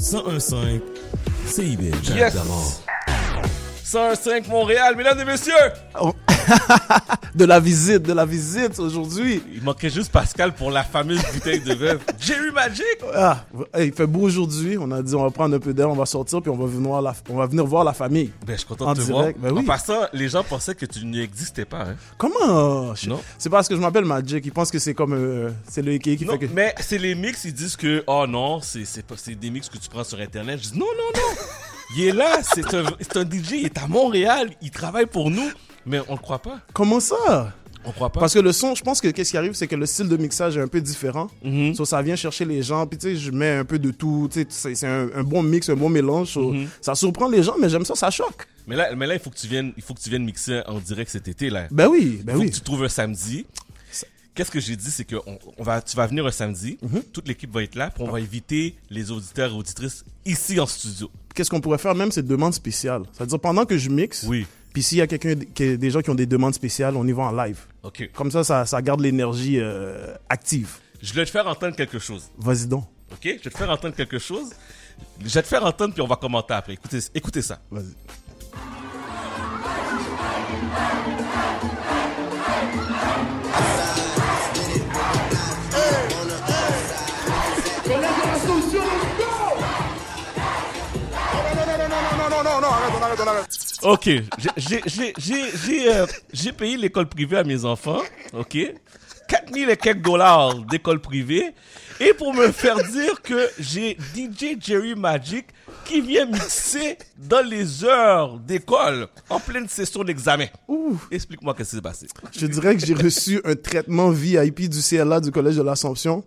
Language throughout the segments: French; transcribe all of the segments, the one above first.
1015 CIBL. Yes! 105 Montréal, mesdames et messieurs! de la visite, de la visite aujourd'hui. Il manquait juste Pascal pour la fameuse bouteille de veuve. Jerry Magic! Ah, il fait beau aujourd'hui. On a dit on va prendre un peu d'air, on va sortir puis on va venir voir la, on va venir voir la famille. Ben, je suis content En de te direct, voir. ben oui. En passant, les gens pensaient que tu n'existais pas. Hein? Comment? Je- Non. C'est parce que je m'appelle Magic. Ils pensent que c'est comme euh, c'est le Ikea qui Non, fait que. mais c'est les mix, ils disent que, oh non, c'est des mix que tu prends sur Internet. Je dis, non, non, non. Il est là, c'est un, c'est un DJ, il est à Montréal, il travaille pour nous, mais on ne croit pas. Comment ça? On croit pas. Parce que le son, je pense que qu'est-ce qui arrive, c'est que le style de mixage est un peu différent. So, ça vient chercher les gens. Puis tu sais, je mets un peu de tout. C'est un, un bon mix, un bon mélange. So, Mhm. Ça surprend les gens, mais j'aime ça, ça choque. Mais là, mais là, il faut que tu viennes, il faut que tu viennes mixer en direct cet été, là. Ben oui, ben faut oui. que tu trouves un samedi. Qu'est-ce que j'ai dit, c'est que on, on va, tu vas venir un samedi, Mhm. toute l'équipe va être là, puis on va inviter les auditeurs et auditrices ici en studio. Qu'est-ce qu'on pourrait faire même, c'est demande spéciale. C'est-à-dire pendant que je mixe, Oui. Puis s'il y a quelqu'un, des gens qui ont des demandes spéciales, on y va en live. Ok. Comme ça, ça, ça garde l'énergie euh, active. Je vais te faire entendre quelque chose. Vas-y donc. Ok? Je vais te faire entendre quelque chose. Je vais te faire entendre, puis on va commenter après. Écoutez, écoutez ça. Vas-y. J'ai- j'ai j'ai- j'ai, euh, j'ai payé l'école privée à mes enfants, ok? 4000 et quelques dollars d'école privée, et pour me faire dire que j'ai DJ Jerry Magic qui vient mixer dans les heures d'école, en pleine session d'examen. Explique-moi qu'est-ce qui s'est passé. Je dirais que j'ai reçu un traitement VIP du CLA du Collège de l'Assomption.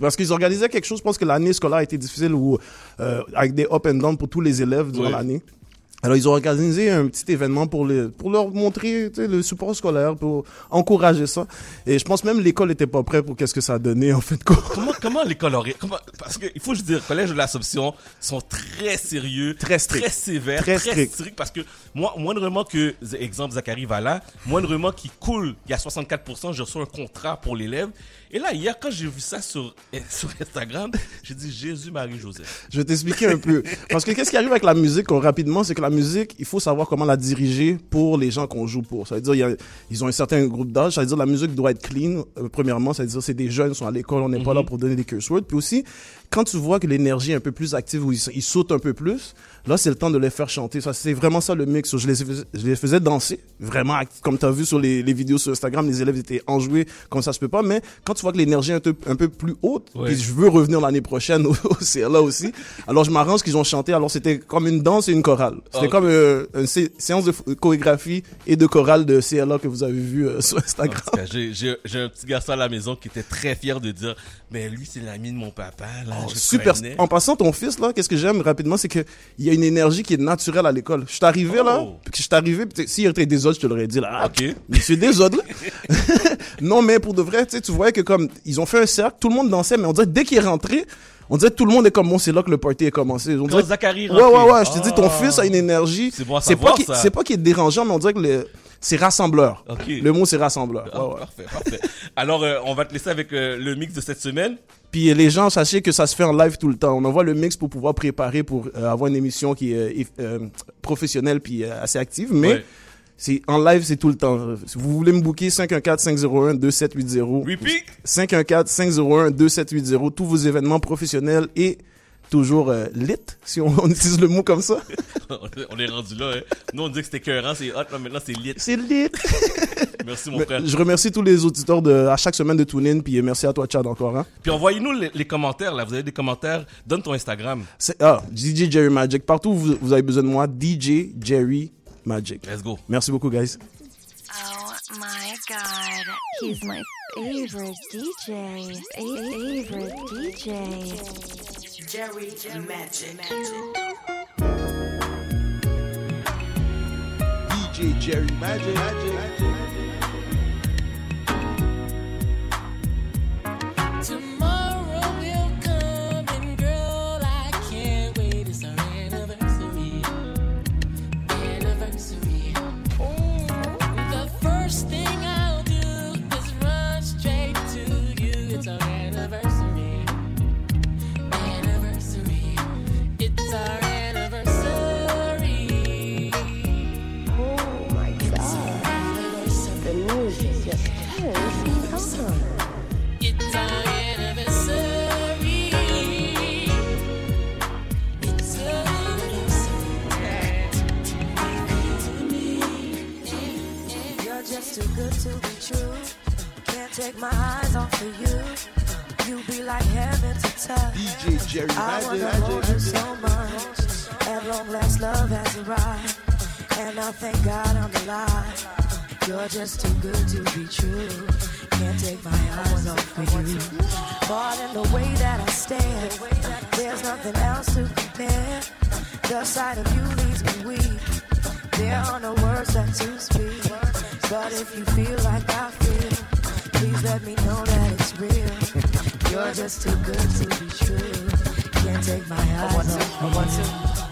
Parce qu'ils organisaient quelque chose, je pense que l'année scolaire a été difficile ou euh, avec des up and down pour tous les élèves durant Oui. l'année. Alors ils ont organisé un petit événement pour les, pour leur montrer tu sais, le support scolaire, pour encourager ça. Et je pense même l'école n'était pas prête pour qu'est-ce que ça a donné en fait compte. Comment, comment l'école aurait... Comment, parce que, il faut juste dire, le collège de l'Assomption sont très sérieux, Très strict. très sévères, Très très, strict. stricts, parce que, moi, moindrement que, exemple, Zachary va là, moindrement qu'il coule, il y a 64%, je reçois un contrat pour l'élève. Et là, hier, quand j'ai vu ça sur, sur Instagram, j'ai dit Jésus, Marie, Joseph. Je vais t'expliquer un peu. Parce que qu'est-ce qui arrive avec la musique qu'on- rapidement, c'est que la musique, il faut savoir comment la diriger pour les gens qu'on joue pour. Ça veut dire, il y a- ils ont un certain groupe d'âge. Ça veut dire, la musique doit être clean. euh, premièrement, ça veut dire, c'est des jeunes, ils sont à l'école, on n'est pas là pour donner des curse words. Puis aussi, quand tu vois que l'énergie est un peu plus active, ils, ils sautent un peu plus, là, c'est le temps de les faire chanter. Ça, c'est vraiment ça le mix. Je les, faisais- je les faisais danser, vraiment, comme tu as vu sur les, les vidéos sur Instagram, les élèves étaient enjoués, comme ça se peut pas. Mais quand tu vois que l'énergie est un peu, un peu plus haute, Ouais. puis je veux revenir l'année prochaine au, CLA aussi. Alors je m'arrange qu'ils ont chanté. Alors c'était comme une danse et une chorale. C'était Ah, comme euh, une sé- séance de chorégraphie et de chorale de CLA que vous avez vu euh, sur Instagram. J'ai un petit garçon à la maison qui était très fier de dire, mais lui, c'est l'ami de mon papa, là, je le Oh, Super. connais. En passant, ton fils, là, qu'est-ce que j'aime rapidement, c'est qu'il y a une énergie qui est naturelle à l'école. Je suis arrivé, là, Oh. puis je suis arrivé, puis s'il était désordre, je te l'aurais dit, là. Ah, Ok. Monsieur désordre. non, mais pour de vrai, tu voyais que comme, ils ont fait un cercle, tout le monde dansait, mais on dirait dès qu'il est rentré, on dirait que tout le monde est comme, bon, c'est là que le party a commencé. On dirait Zachary est Ouais, ouais, ouais, je te dis, ton Ah. fils a une énergie. C'est bon C'est pas qu'il- qu'il est dérangeant, mais on dirait que le- c'est rassembleur. Le mot, c'est rassembleur. Ah, Ouais, ouais. Parfait, parfait. Alors, euh, on va te laisser avec euh, le mix de cette semaine. Puis les gens, sachez que ça se fait en live tout le temps. On envoie le mix pour pouvoir préparer pour euh, avoir une émission qui est euh, euh, professionnelle puis euh, assez active. Mais Ouais. c'est en live, c'est tout le temps. Si vous voulez me booker, 514-501-2780. Repeat. 514-501-2780. Tous vos événements professionnels et toujours euh, lit, si on, on utilise le mot comme ça. on est rendu là. Hein. Nous, on dit que c'était écœurant, c'est hot, là, maintenant c'est lit. C'est lit. Merci, mon frère. je remercie tous les auditeurs de, à chaque semaine de TuneIn. Puis merci à toi, Chad, encore. Hein. Puis envoyez-nous les, les commentaires, là. Vous avez des commentaires. Donne ton Instagram. C'est- Ah, DJ Jerry Magic. Partout où vous, vous avez besoin de moi, DJ Jerry Magic. Let's go. Merci beaucoup, guys. Oh my god. He's my favorite DJ. Favorite DJ. Jerry Magic. DJ Jerry Magic. take my eyes off of you. Uh, you be like heaven to touch. DJ Jerry I wanna hold you so much. At long last, love has arrived, uh, and I thank God I'm alive. Uh, you're just too good to be true. Can't take my eyes off of you. But in the way that I stand, there's nothing else to compare. The sight of you leaves me weak. There are no words that to speak. But if you feel like I feel. Please let me know that it's real. You're just too good to be true. Can't take my eyes off you.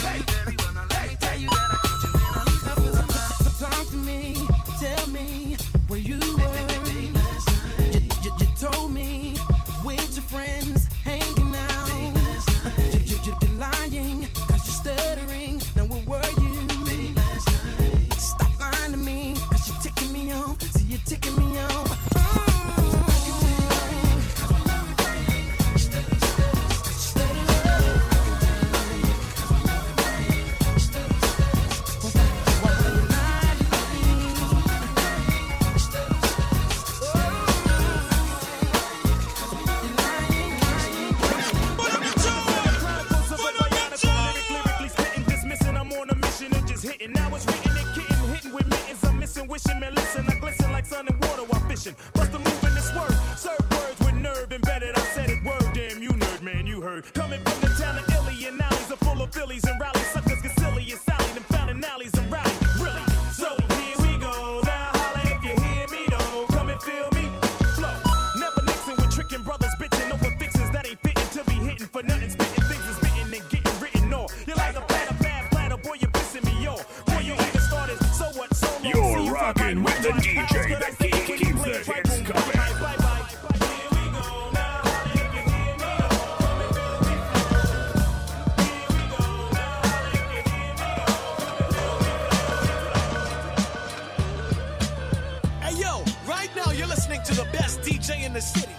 you're listening to the best DJ in the city.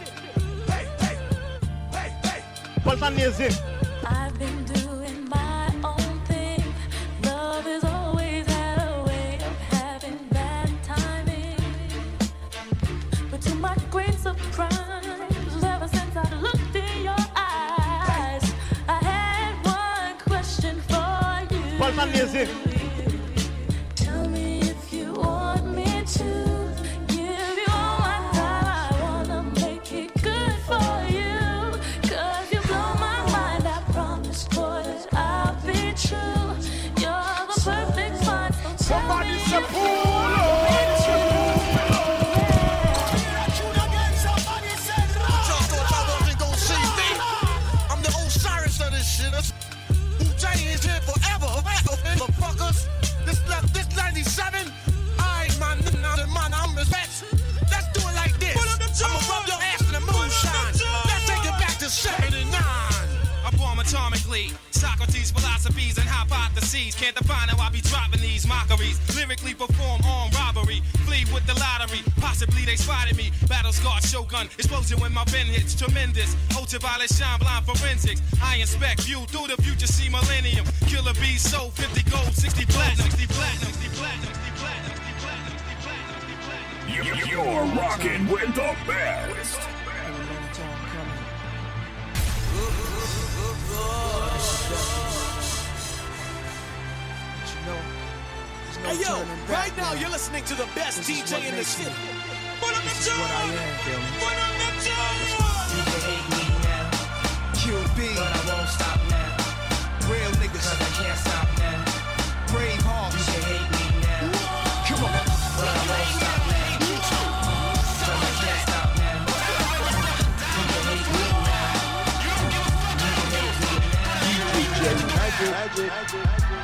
Hey, hey, hey, hey. Balkan music. I've been doing my own thing. Love has always had a way of having bad timing. But to my great surprise, ever since I looked in your eyes, I had one question for you. Balkan music. Socrates, philosophies, and hypotheses. Can't define how I be dropping these mockeries. Lyrically perform on robbery. Flee with the lottery. Possibly they spotted me. Battle scarred shogun. Explosion when my pen hits. Tremendous. Ultraviolet shine blind forensics. I inspect you through the future. See millennium. Killer bees sold 50 gold, 60 platinum, 60 platinum, 60 platinum, 60 platinum. You, you're rocking with the best. Hey yo, right now you're listening to the best DJ in the city. Is what I am, feel me? You can Do it now.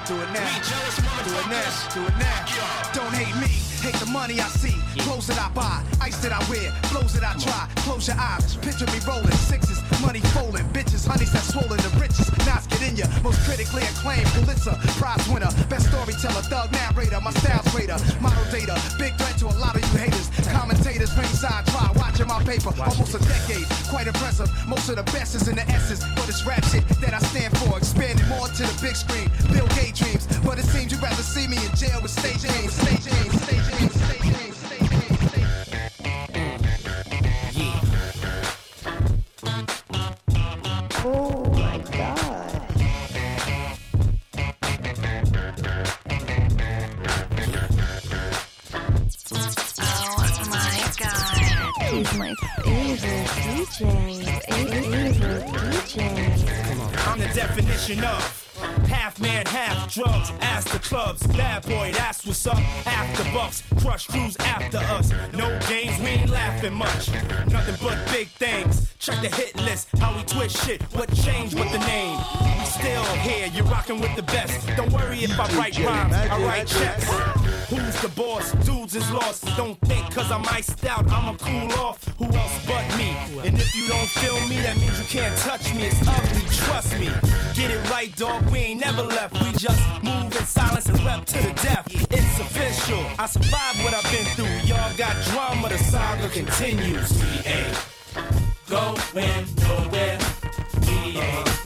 Do it now. Do it now. Don't hate me. Hate the money I see. Clothes that I buy. Ice that I wear. Flows that I try. Close your eyes. Picture me rolling. Sixes. Money folding. Bitches. Honeys that swollen. The richest. Knots get in ya. Most critically acclaimed. Pulitzer. Prize winner. Best storyteller. Thug narrator. My style's greater. Model data. Big threat to a lot of you haters. Commentators. Ringside. Try watching my paper. Almost a decade. Quite impressive. Most of the best is in the essence. But it's rap shit that I stand for. Expanding more to the big screen. Bill Gates dreams. But it seems you'd rather see me in jail with stage names. Stage names. Stage names. Definition of half man, half drugs. Ask the clubs, bad boy, that's what's up. After bucks, crush crews after us. No games, we ain't laughing much. Nothing but big things. Check the hit list, how we twist shit. What changed with the name? We still here, you're rocking with the best. Don't worry if I write rhymes, I write checks. Who's the boss? Dudes is lost. Don't think cause I'm iced out, I'ma cool off. Who else but me? And if you don't feel me, that means you can't touch me. It's ugly, trust me. Get it right, dog. We ain't never left. We just move in silence and rep to the death. It's official. I survived what I've been through. Y'all got drama, the saga continues. We ain't going nowhere. We ain't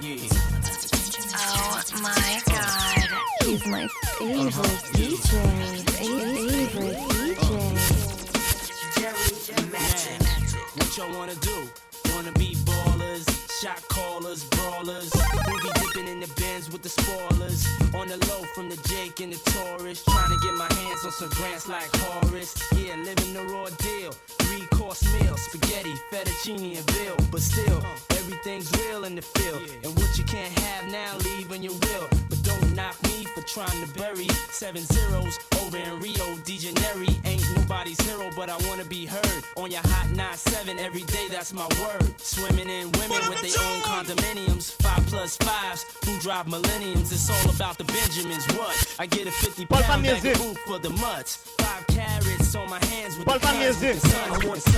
yeah. Oh my god. He's my favorite DJ. Favorite DJ. Jerry What y'all wanna do? Wanna be ballers, shot callers, brawlers. Movie dipping in the bins with the spoilers. On the low from the Jake and the Taurus. Trying to get my hands on some grants like Horace. Yeah, living the raw deal. Three course meal, spaghetti, fettuccine, and veal. But still, everything's real in the field. And what you can't have now, leave in your will. But don't knock me for trying to bury seven zeros over in Rio de Janeiro. Ain't nobody's hero, but I wanna be heard on your hot 97 every day. That's my word. Swimming in women with their own condominiums, five plus fives who drive millenniums. It's all about the Benjamins. What? I get a 50 pound back for the mutts. Five carrots on my hands with the sun.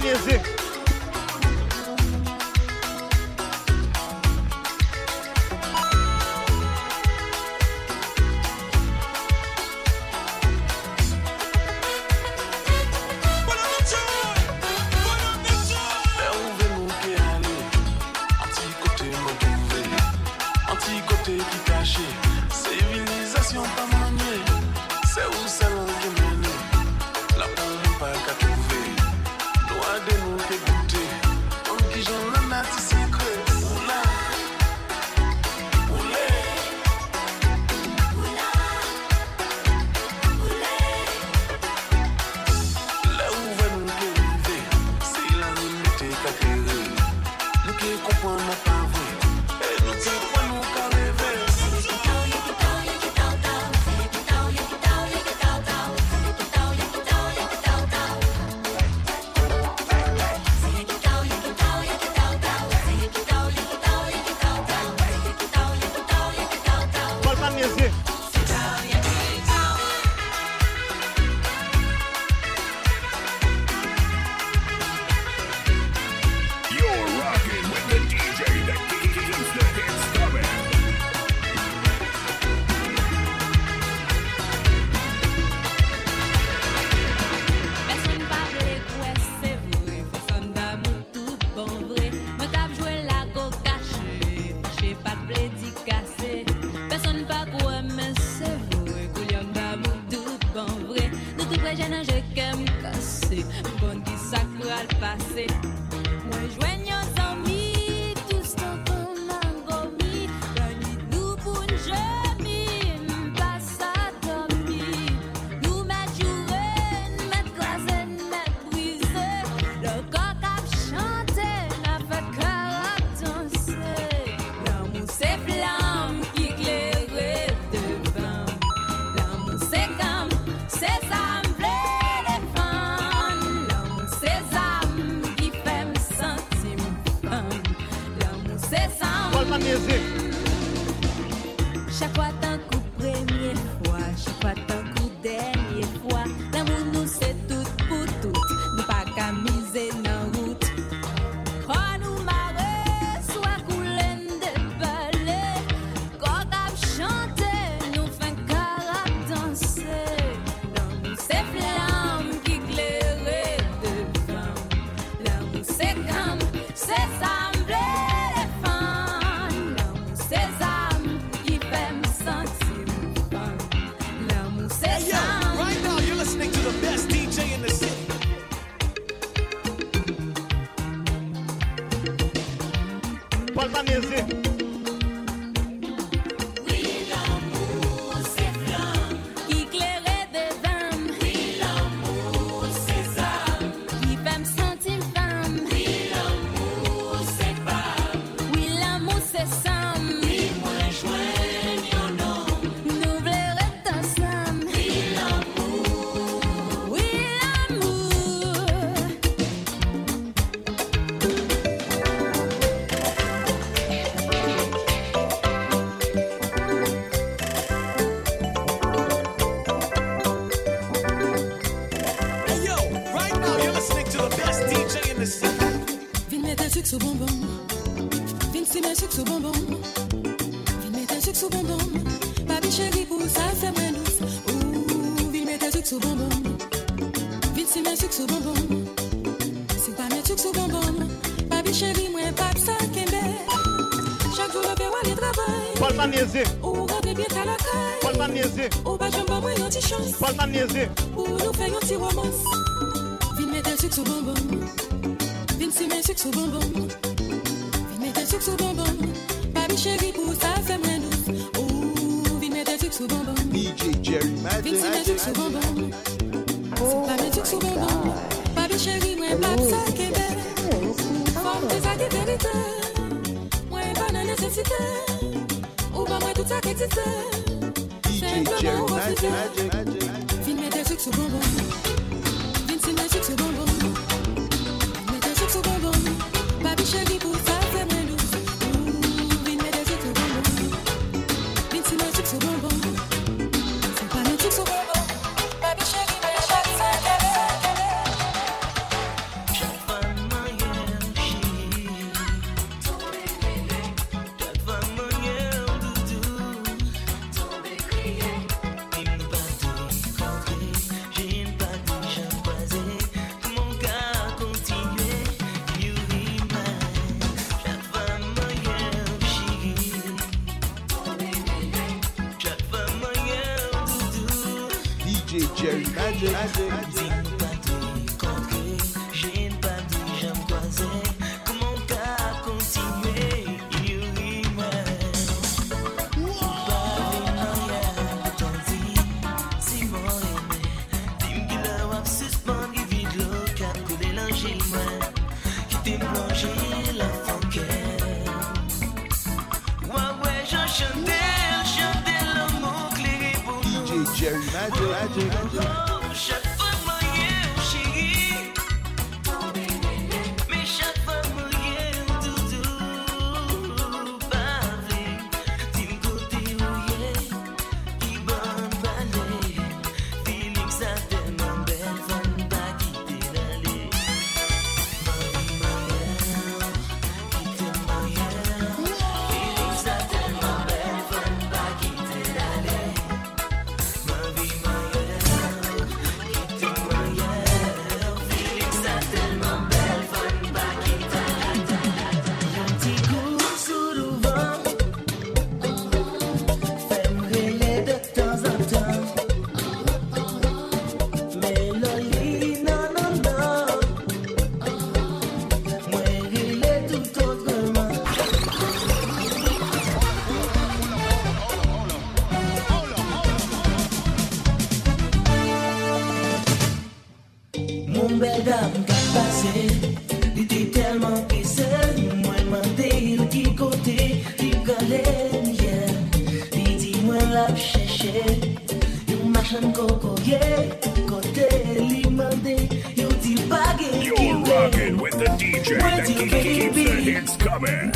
music. pa nieze Ou pa jom ba mwen yon ti chans Pol pa nieze Ou nou fe yon ti romans Vin metel suk sou bonbon. Vin si men suk sou bonbon. Vin metel suk sou bonbon. Babi cheri pou sa fem ren douz Ou vin metel suk sou bonbon. DJ Jerry Madden Vin si men suk sou bonbon. Sou pa men suk sou oh bonbon. Babi cheri mwen pap sa oh. kebe Fom te sa ki verite Mwen pa nan nesesite Ou pa mwen tout sa ki eksiste magic, Jerry. Magic, magic, magic. Vine magic, sucre bonbon. Vine magic, mettre bonbon. Magic, sucre bonbon. Papi chéri pour magic. magic. Keep the hits coming.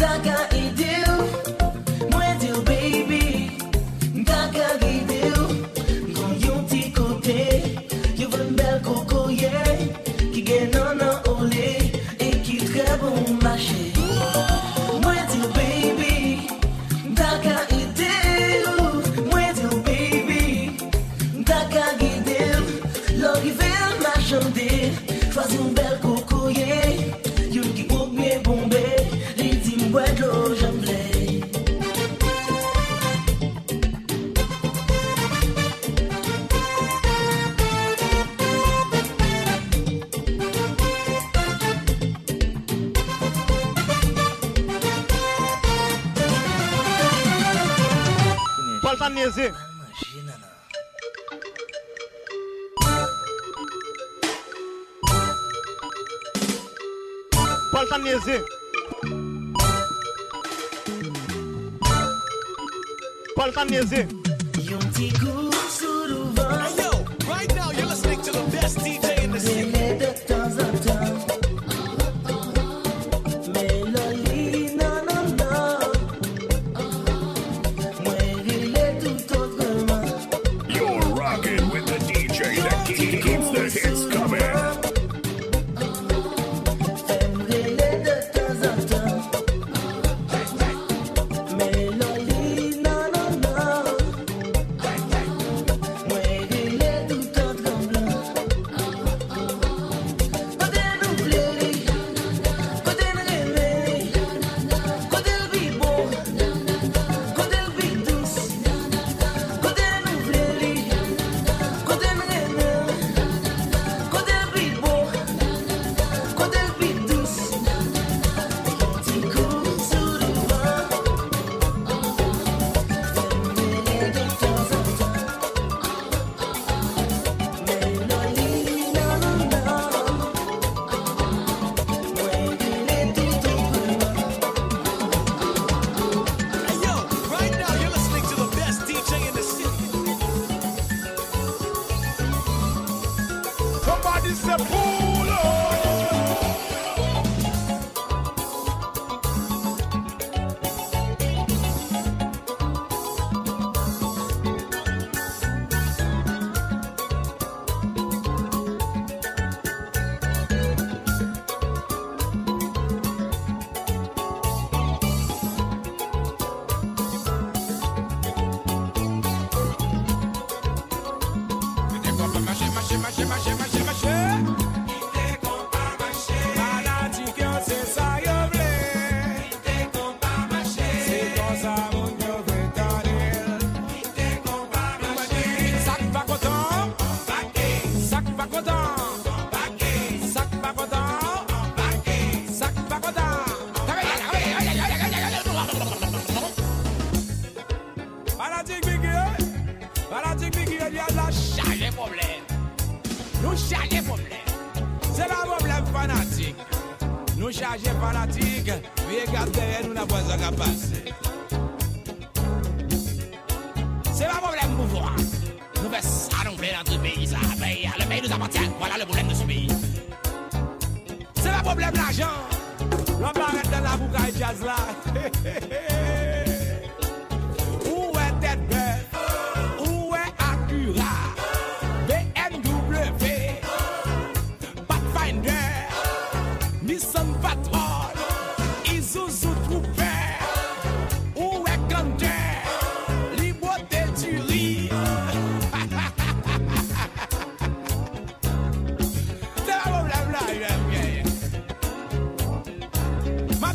Volkan Music. Yon ti kousou.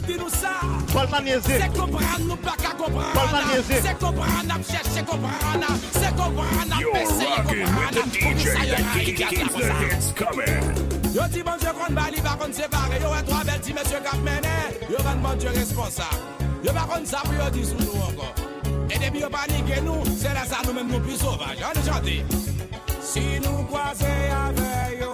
di nou sa Se kompran nou pa ka kompran Se kompran ap chèche kompran Se kompran ap pesè kompran Pou nou sa yon ki ki ak la posa Yo ti bon dieu kon bali pa kon separe Yo wè tro bel ti mèsyè kap menè Yo ren bon dieu responsable. Yo pa kon sa pou yo di sou nou ankon E debi yo panike nou Se la sa nou men nou pi sovaj An e chante Si nou kwa se yave yo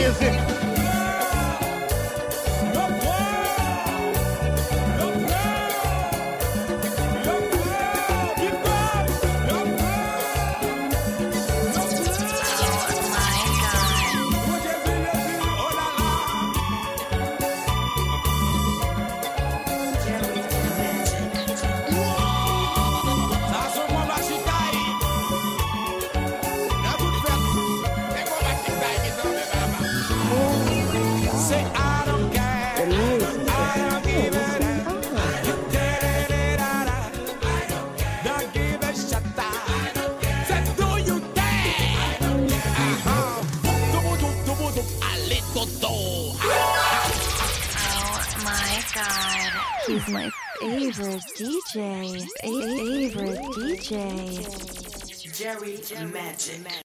dizer. Jerry Magic.